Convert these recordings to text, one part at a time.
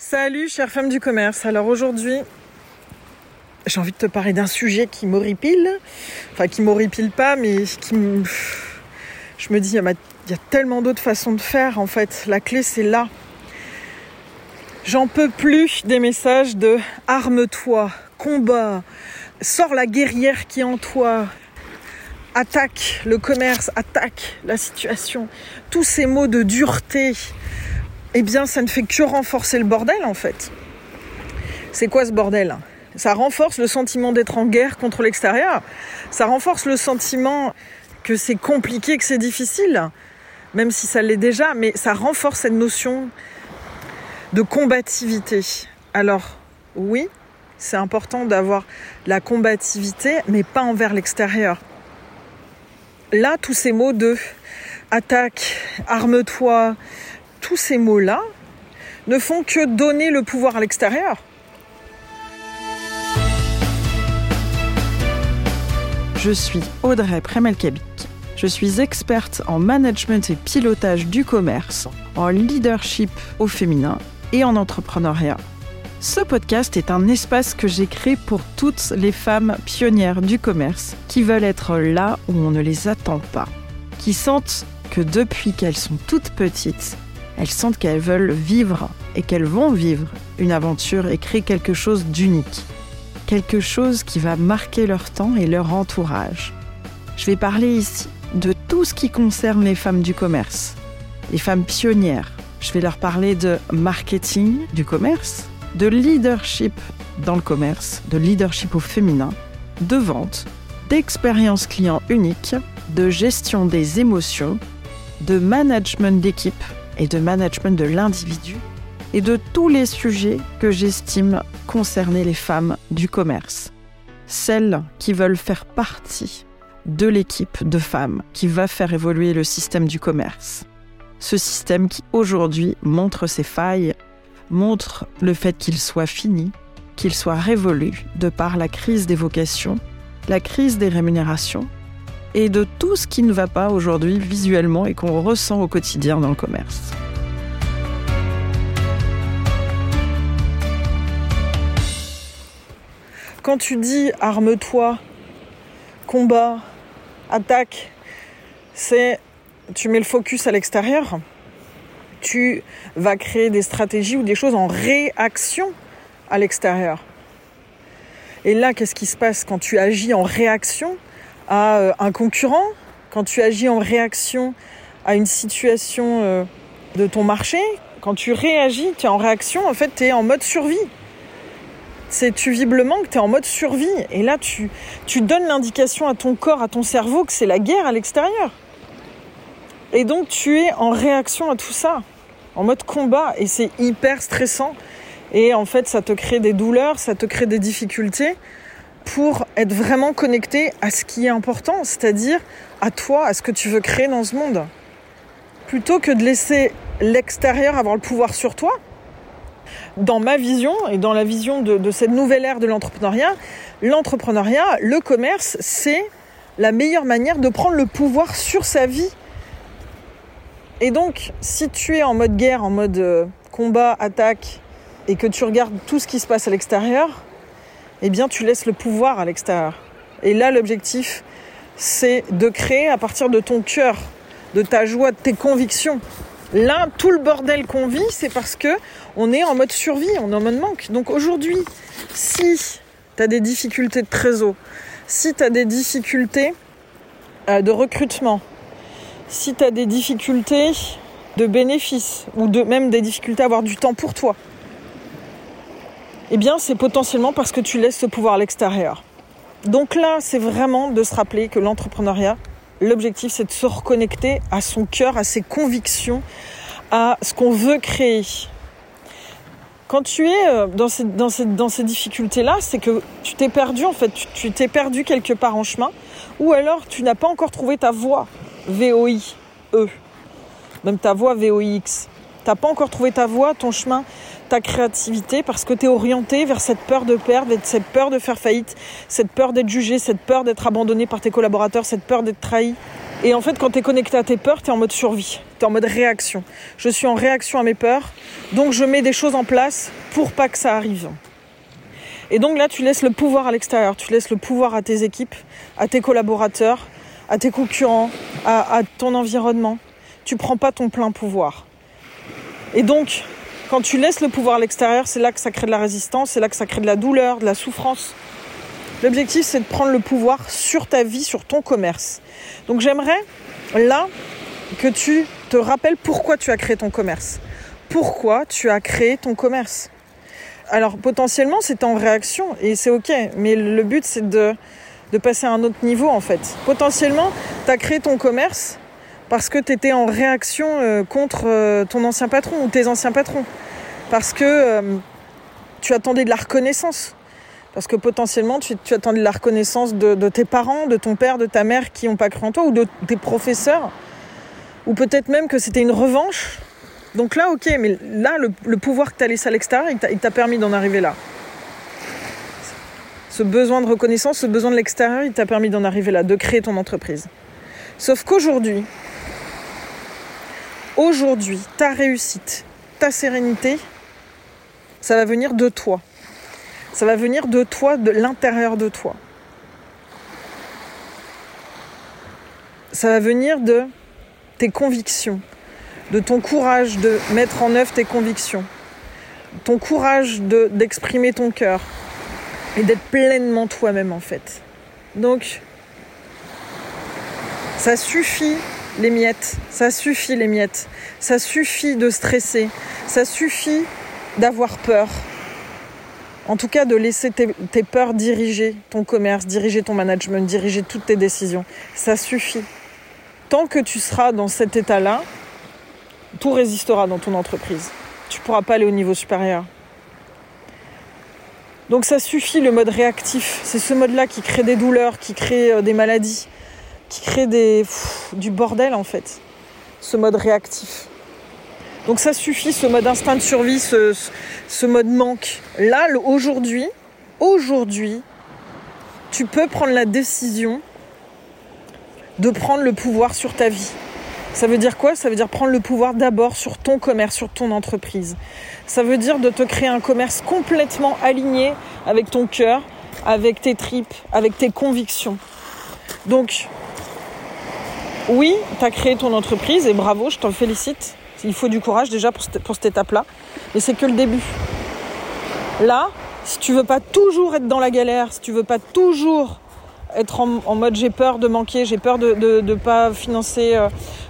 Salut chère femme du commerce. Alors aujourd'hui, j'ai envie de te parler d'un sujet qui m'horripile. Enfin qui m'horripile pas, mais qui me... Je me dis, il y a tellement d'autres façons de faire en fait. La clé c'est là. J'en peux plus des messages de arme-toi, combat, sors la guerrière qui est en toi, attaque le commerce, attaque la situation. Tous ces mots de dureté, eh bien, ça ne fait que renforcer le bordel en fait. C'est quoi ce bordel? Ça renforce le sentiment d'être en guerre contre l'extérieur. Ça renforce le sentiment que c'est compliqué, que c'est difficile, même si ça l'est déjà, mais ça renforce cette notion de combativité. Alors, oui, c'est important d'avoir la combativité, mais pas envers l'extérieur. Là, tous ces mots de attaque, arme-toi, tous ces mots-là ne font que donner le pouvoir à l'extérieur. Je suis Audrey Premelkabik. Je suis experte en management et pilotage du commerce, en leadership au féminin et en entrepreneuriat. Ce podcast est un espace que j'ai créé pour toutes les femmes pionnières du commerce qui veulent être là où on ne les attend pas, qui sentent que depuis qu'elles sont toutes petites, elles sentent qu'elles veulent vivre et qu'elles vont vivre une aventure et créer quelque chose d'unique, quelque chose qui va marquer leur temps et leur entourage. Je vais parler ici de tout ce qui concerne les femmes du commerce, les femmes pionnières, je vais leur parler de marketing du commerce, de leadership dans le commerce, de leadership au féminin, de vente, d'expérience client unique, de gestion des émotions, de management d'équipe et de management de l'individu, et de tous les sujets que j'estime concerner les femmes du commerce. Celles qui veulent faire partie de l'équipe de femmes qui va faire évoluer le système du commerce ce système qui aujourd'hui montre ses failles, montre le fait qu'il soit fini, qu'il soit révolu de par la crise des vocations, la crise des rémunérations et de tout ce qui ne va pas aujourd'hui visuellement et qu'on ressent au quotidien dans le commerce. Quand tu dis arme-toi, combat, attaque, c'est tu mets le focus à l'extérieur, tu vas créer des stratégies ou des choses en réaction à l'extérieur. Et là, qu'est-ce qui se passe quand tu agis en réaction à euh, un concurrent, quand tu agis en réaction à une situation euh, de ton marché, quand tu réagis, tu es en réaction, en fait, tu es en mode survie. C'est tu visiblement que tu es en mode survie. Et là, tu, tu donnes l'indication à ton corps, à ton cerveau que c'est la guerre à l'extérieur. Et donc tu es en réaction à tout ça, en mode combat, et c'est hyper stressant. Et en fait, ça te crée des douleurs, ça te crée des difficultés pour être vraiment connecté à ce qui est important, c'est-à-dire à toi, à ce que tu veux créer dans ce monde. Plutôt que de laisser l'extérieur avoir le pouvoir sur toi, dans ma vision et dans la vision de, cette nouvelle ère de l'entrepreneuriat, l'entrepreneuriat, le commerce, c'est la meilleure manière de prendre le pouvoir sur sa vie et donc, si tu es en mode guerre, en mode euh, combat, attaque, et que tu regardes tout ce qui se passe à l'extérieur, eh bien, tu laisses le pouvoir à l'extérieur. Et là, l'objectif, c'est de créer à partir de ton cœur, de ta joie, de tes convictions. Là, tout le bordel qu'on vit, c'est parce que on est en mode survie, on est en mode manque. Donc aujourd'hui, si tu as des difficultés de trésor, si tu as des difficultés euh, de recrutement, si tu as des difficultés de bénéfices ou de, même des difficultés à avoir du temps pour toi, eh bien c'est potentiellement parce que tu laisses ce pouvoir à l'extérieur. Donc là, c'est vraiment de se rappeler que l'entrepreneuriat, l'objectif c'est de se reconnecter à son cœur, à ses convictions, à ce qu'on veut créer. Quand tu es euh, dans ces, difficultés-là, c'est que tu t'es perdu en fait, tu t'es perdu quelque part en chemin, ou alors tu n'as pas encore trouvé ta voie. VOI, E. Même ta voix VOIX. T'as pas encore trouvé ta voix, ton chemin, ta créativité, parce que tu es orienté vers cette peur de perdre, cette peur de faire faillite, cette peur d'être jugé, cette peur d'être abandonné par tes collaborateurs, cette peur d'être trahi. Et en fait, quand tu es connecté à tes peurs, tu es en mode survie, tu es en mode réaction. Je suis en réaction à mes peurs, donc je mets des choses en place pour pas que ça arrive. Et donc là, tu laisses le pouvoir à l'extérieur, tu laisses le pouvoir à tes équipes, à tes collaborateurs, à tes concurrents, à, à ton environnement. Tu prends pas ton plein pouvoir. Et donc, quand tu laisses le pouvoir à l'extérieur, c'est là que ça crée de la résistance, c'est là que ça crée de la douleur, de la souffrance. L'objectif, c'est de prendre le pouvoir sur ta vie, sur ton commerce. Donc j'aimerais, là, que tu te rappelles pourquoi tu as créé ton commerce. Pourquoi tu as créé ton commerce. Alors potentiellement, c'est en réaction et c'est ok, mais le but, c'est de, de passer à un autre niveau, en fait. Potentiellement, tu as créé ton commerce parce que tu étais en réaction euh, contre euh, ton ancien patron ou tes anciens patrons. Parce que euh, tu attendais de la reconnaissance. Parce que potentiellement, tu, attendais de la reconnaissance de, de, tes parents, de ton père, de ta mère qui n'ont pas cru en toi, ou de tes professeurs. Ou peut-être même que c'était une revanche. Donc là, ok, mais là, le, le pouvoir que tu as laissé à l'extérieur, il t'a permis d'en arriver là. Ce besoin de reconnaissance, ce besoin de l'extérieur, il t'a permis d'en arriver là, de créer ton entreprise. Sauf qu'aujourd'hui, aujourd'hui, ta réussite, ta sérénité, ça va venir de toi. Ça va venir de toi, de l'intérieur de toi. Ça va venir de tes convictions, de ton courage de mettre en œuvre tes convictions, ton courage d'exprimer ton cœur et d'être pleinement toi-même en fait. Donc, ça suffit les miettes, ça suffit les miettes, ça suffit de stresser, ça suffit d'avoir peur. En tout cas, de laisser tes, peurs diriger ton commerce, diriger ton management, diriger toutes tes décisions. Ça suffit. Tant que tu seras dans cet état-là, tout résistera dans ton entreprise. Tu ne pourras pas aller au niveau supérieur. Donc ça suffit le mode réactif. C'est ce mode-là qui crée des douleurs, qui crée euh, des maladies, qui crée des, du bordel en fait. Ce mode réactif. Donc ça suffit, ce mode instinct de survie, ce, ce mode manque. Là, aujourd'hui, aujourd'hui, tu peux prendre la décision de prendre le pouvoir sur ta vie. Ça veut dire quoi? Ça veut dire prendre le pouvoir d'abord sur ton commerce, sur ton entreprise. Ça veut dire de te créer un commerce complètement aligné avec ton cœur, avec tes tripes, avec tes convictions. Donc, oui, tu as créé ton entreprise et bravo, je t'en félicite. Il faut du courage déjà pour cette, pour étape-là. Mais c'est que le début. Là, si tu veux pas toujours être dans la galère, si tu veux pas toujours être en, mode j'ai peur de manquer, j'ai peur de ne pas financer euh,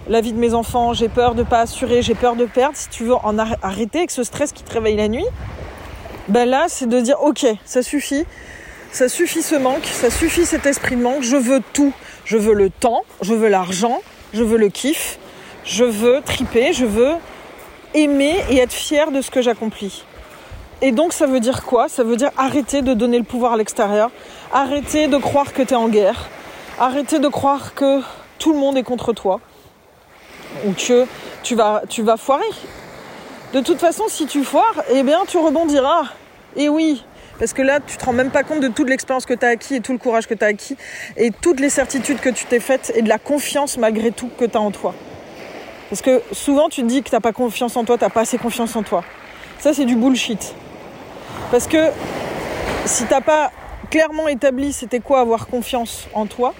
la vie de mes enfants, j'ai peur de pas assurer, j'ai peur de perdre, si tu veux en ar arrêter avec ce stress qui te réveille la nuit, ben là c'est de dire ok, ça suffit, ça suffit ce manque, ça suffit cet esprit de manque, je veux tout, je veux le temps, je veux l'argent, je veux le kiff, je veux triper, je veux aimer et être fier de ce que j'accomplis. Et donc ça veut dire quoi? Ça veut dire arrêter de donner le pouvoir à l'extérieur, arrêter de croire que tu es en guerre, arrêter de croire que tout le monde est contre toi ou que tu vas, tu foirer. De toute façon, si tu foires, eh bien tu rebondiras. Et oui, parce que là, tu te rends même pas compte de toute l'expérience que tu as acquis et tout le courage que tu as acquis et toutes les certitudes que tu t'es faites et de la confiance malgré tout que tu as en toi. Parce que souvent, tu te dis que tu n'as pas confiance en toi, tu n'as pas assez confiance en toi. Ça, c'est du bullshit. Parce que si t'as pas clairement établi c'était quoi avoir confiance en toi,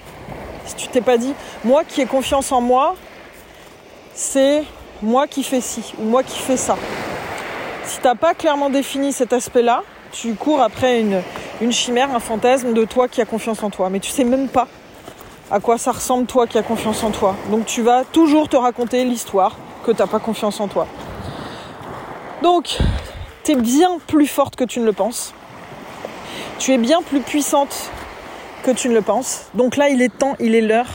si tu t'es pas dit moi qui ai confiance en moi, c'est moi qui fais ci ou moi qui fais ça. Si t'as pas clairement défini cet aspect-là, tu cours après une, chimère, un fantasme de toi qui a confiance en toi. Mais tu sais même pas à quoi ça ressemble toi qui a confiance en toi. Donc tu vas toujours te raconter l'histoire que t'as pas confiance en toi. Donc tu es bien plus forte que tu ne le penses. Tu es bien plus puissante que tu ne le penses. Donc là, il est temps, il est l'heure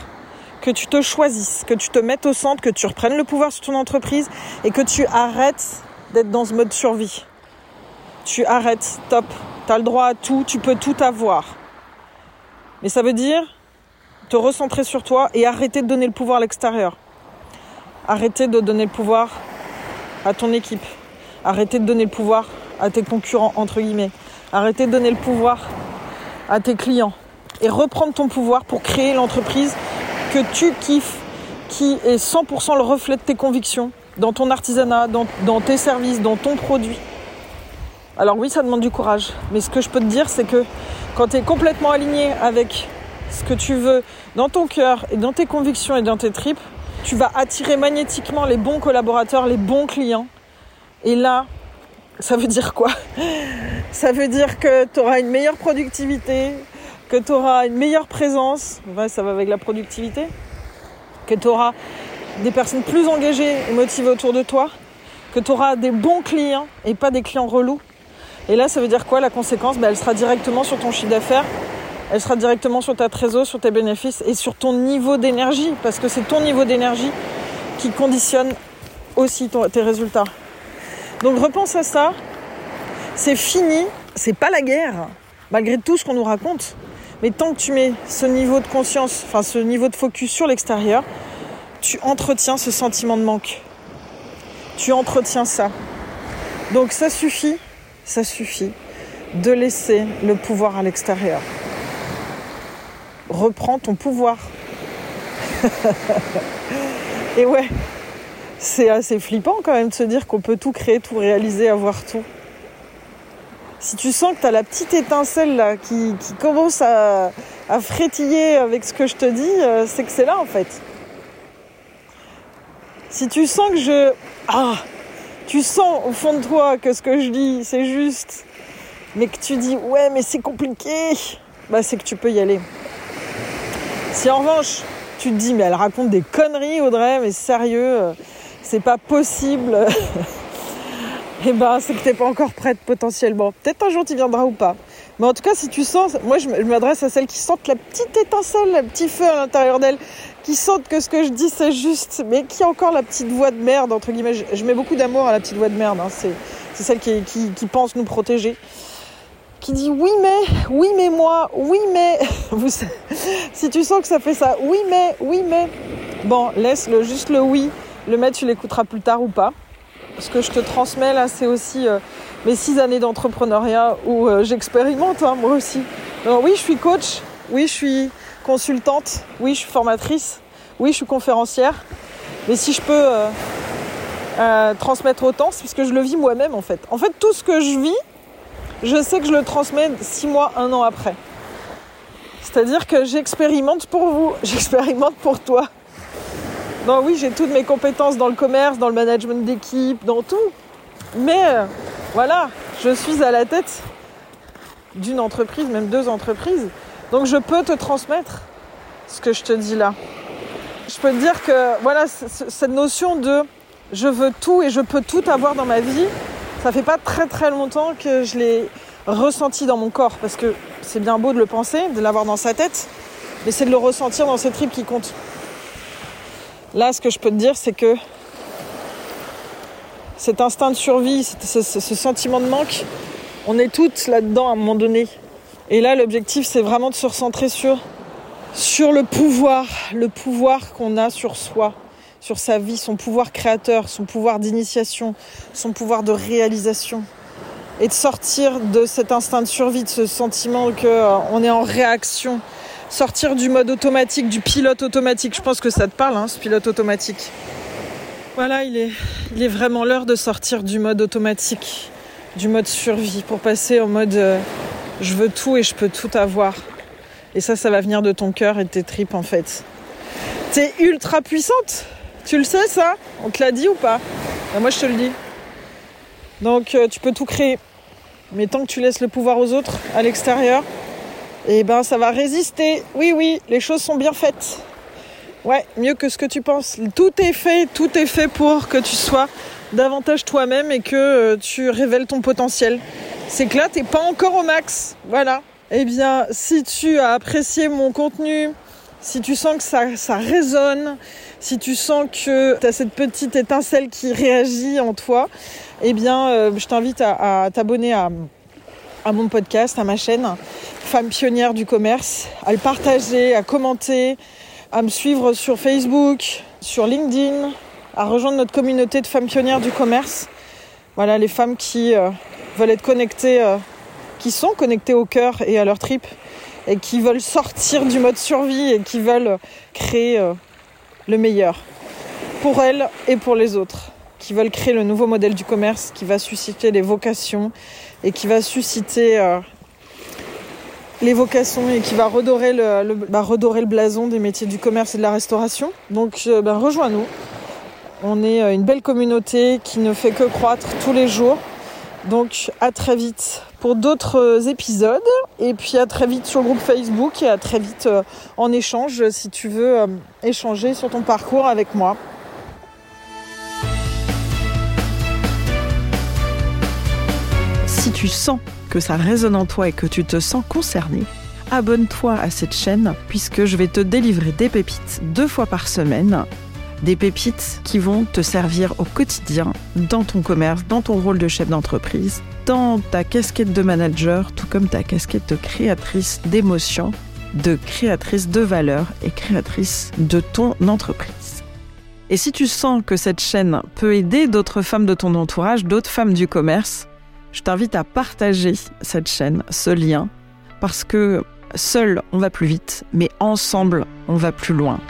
que tu te choisisses, que tu te mettes au centre, que tu reprennes le pouvoir sur ton entreprise et que tu arrêtes d'être dans ce mode survie. Tu arrêtes, top. Tu as le droit à tout, tu peux tout avoir. Mais ça veut dire te recentrer sur toi et arrêter de donner le pouvoir à l'extérieur. Arrêter de donner le pouvoir à ton équipe. Arrêter de donner le pouvoir à tes concurrents, entre guillemets. Arrêter de donner le pouvoir à tes clients. Et reprendre ton pouvoir pour créer l'entreprise que tu kiffes qui est 100% le reflet de tes convictions dans ton artisanat, dans tes services, dans ton produit. Alors oui, ça demande du courage. Mais ce que je peux te dire, c'est que quand tu es complètement aligné avec ce que tu veux dans ton cœur et dans tes convictions et dans tes tripes, tu vas attirer magnétiquement les bons collaborateurs, les bons clients. Et là, ça veut dire quoi? Ça veut dire que tu auras une meilleure productivité, que tu auras une meilleure présence, ouais, ça va avec la productivité, que tu auras des personnes plus engagées et motivées autour de toi, que tu auras des bons clients et pas des clients relous. Et là, ça veut dire quoi La conséquence, bah, elle sera directement sur ton chiffre d'affaires, elle sera directement sur ta trésor, sur tes bénéfices et sur ton niveau d'énergie, parce que c'est ton niveau d'énergie qui conditionne aussi tes résultats. Donc repense à ça. C'est fini, c'est pas la guerre, malgré tout ce qu'on nous raconte. Mais tant que tu mets ce niveau de conscience, enfin ce niveau de focus sur l'extérieur, tu entretiens ce sentiment de manque. Tu entretiens ça. Donc ça suffit, ça suffit de laisser le pouvoir à l'extérieur. Reprends ton pouvoir. Et ouais, c'est assez flippant quand même de se dire qu'on peut tout créer, tout réaliser, avoir tout. Si tu sens que tu la petite étincelle là qui, commence à, frétiller avec ce que je te dis, euh, c'est que c'est là en fait. Si tu sens que je... Ah Tu sens au fond de toi que ce que je dis c'est juste, mais que tu dis ouais mais c'est compliqué, bah c'est que tu peux y aller. Si en revanche tu te dis mais elle raconte des conneries Audrey, mais sérieux, euh, c'est pas possible. eh ben c'est que t'es pas encore prête potentiellement. Peut-être un jour tu viendras ou pas. Mais en tout cas, si tu sens, moi je m'adresse à celles qui sentent la petite étincelle, le petit feu à l'intérieur d'elles, qui sentent que ce que je dis c'est juste, mais qui a encore la petite voix de merde, entre guillemets. Je, mets beaucoup d'amour à la petite voix de merde, hein. c'est, celle qui, pense nous protéger. Qui dit oui mais, oui mais moi, oui mais. si tu sens que ça fait ça, oui mais, oui mais. Bon, laisse le, juste le oui le maître, tu l'écouteras plus tard ou pas. Ce que je te transmets là, c'est aussi euh, mes six années d'entrepreneuriat où euh, j'expérimente, hein, moi aussi. oui, je suis coach, oui, je suis consultante, oui, je suis formatrice, oui, je suis conférencière. Mais si je peux euh, transmettre autant, c'est parce que je le vis moi-même en fait. En fait, tout ce que je vis, je sais que je le transmets six mois, un an après. C'est-à-dire que j'expérimente pour vous, j'expérimente pour toi. Non, oui, j'ai toutes mes compétences dans le commerce, dans le management d'équipe, dans tout. Mais euh, voilà, je suis à la tête d'une entreprise, même deux entreprises. Donc je peux te transmettre ce que je te dis là. Je peux te dire que voilà, cette notion de je veux tout et je peux tout avoir dans ma vie, ça fait pas très très longtemps que je l'ai ressenti dans mon corps parce que c'est bien beau de le penser, de l'avoir dans sa tête, mais c'est de le ressentir dans ses tripes qui compte. Là, ce que je peux te dire, c'est que cet instinct de survie, ce, sentiment de manque, on est toutes là-dedans à un moment donné. Et là, l'objectif, c'est vraiment de se recentrer sur, le pouvoir, le pouvoir qu'on a sur soi, sur sa vie, son pouvoir créateur, son pouvoir d'initiation, son pouvoir de réalisation. Et de sortir de cet instinct de survie, de ce sentiment qu'on euh, est en réaction sortir du mode automatique, du pilote automatique. Je pense que ça te parle, hein, ce pilote automatique. Voilà, il est, il est vraiment l'heure de sortir du mode automatique, du mode survie, pour passer au mode euh, je veux tout et je peux tout avoir. Et ça, ça va venir de ton cœur et de tes tripes en fait. T'es ultra puissante, tu le sais ça? On te l'a dit ou pas? Ben, Moi je te le dis. Donc euh, tu peux tout créer. Mais tant que tu laisses le pouvoir aux autres à l'extérieur, eh ben ça va résister. Oui, oui, les choses sont bien faites. Ouais, mieux que ce que tu penses. Tout est fait, tout est fait pour que tu sois davantage toi-même et que euh, tu révèles ton potentiel. C'est que là, t'es pas encore au max. Voilà. Eh bien, si tu as apprécié mon contenu, si tu sens que ça, résonne, si tu sens que tu as cette petite étincelle qui réagit en toi, eh bien, euh, je t'invite à, t'abonner à, à mon podcast, à ma chaîne femme pionnière du commerce, à le partager, à commenter, à me suivre sur Facebook, sur LinkedIn, à rejoindre notre communauté de femmes pionnières du commerce. Voilà, les femmes qui euh, veulent être connectées, euh, qui sont connectées au cœur et à leur trip, et qui veulent sortir du mode survie et qui veulent créer euh, le meilleur pour elles et pour les autres qui veulent créer le nouveau modèle du commerce qui va susciter les vocations et qui va susciter euh, les vocations et qui va redorer le, bah, redorer le blason des métiers du commerce et de la restauration. Donc euh, ben, rejoins-nous. On est euh, une belle communauté qui ne fait que croître tous les jours. Donc à très vite pour d'autres épisodes et puis à très vite sur le groupe Facebook et à très vite en échange si tu veux échanger sur ton parcours avec moi. Sens que ça résonne en toi et que tu te sens concerné, abonne-toi à cette chaîne puisque je vais te délivrer des pépites deux fois par semaine. Des pépites qui vont te servir au quotidien dans ton commerce, dans ton rôle de chef d'entreprise, dans ta casquette de manager, tout comme ta casquette de créatrice d'émotions, de créatrice de valeur et créatrice de ton entreprise. Et si tu sens que cette chaîne peut aider d'autres femmes de ton entourage, d'autres femmes du commerce, je t'invite à partager cette chaîne, ce lien, parce que seul on va plus vite, mais ensemble on va plus loin.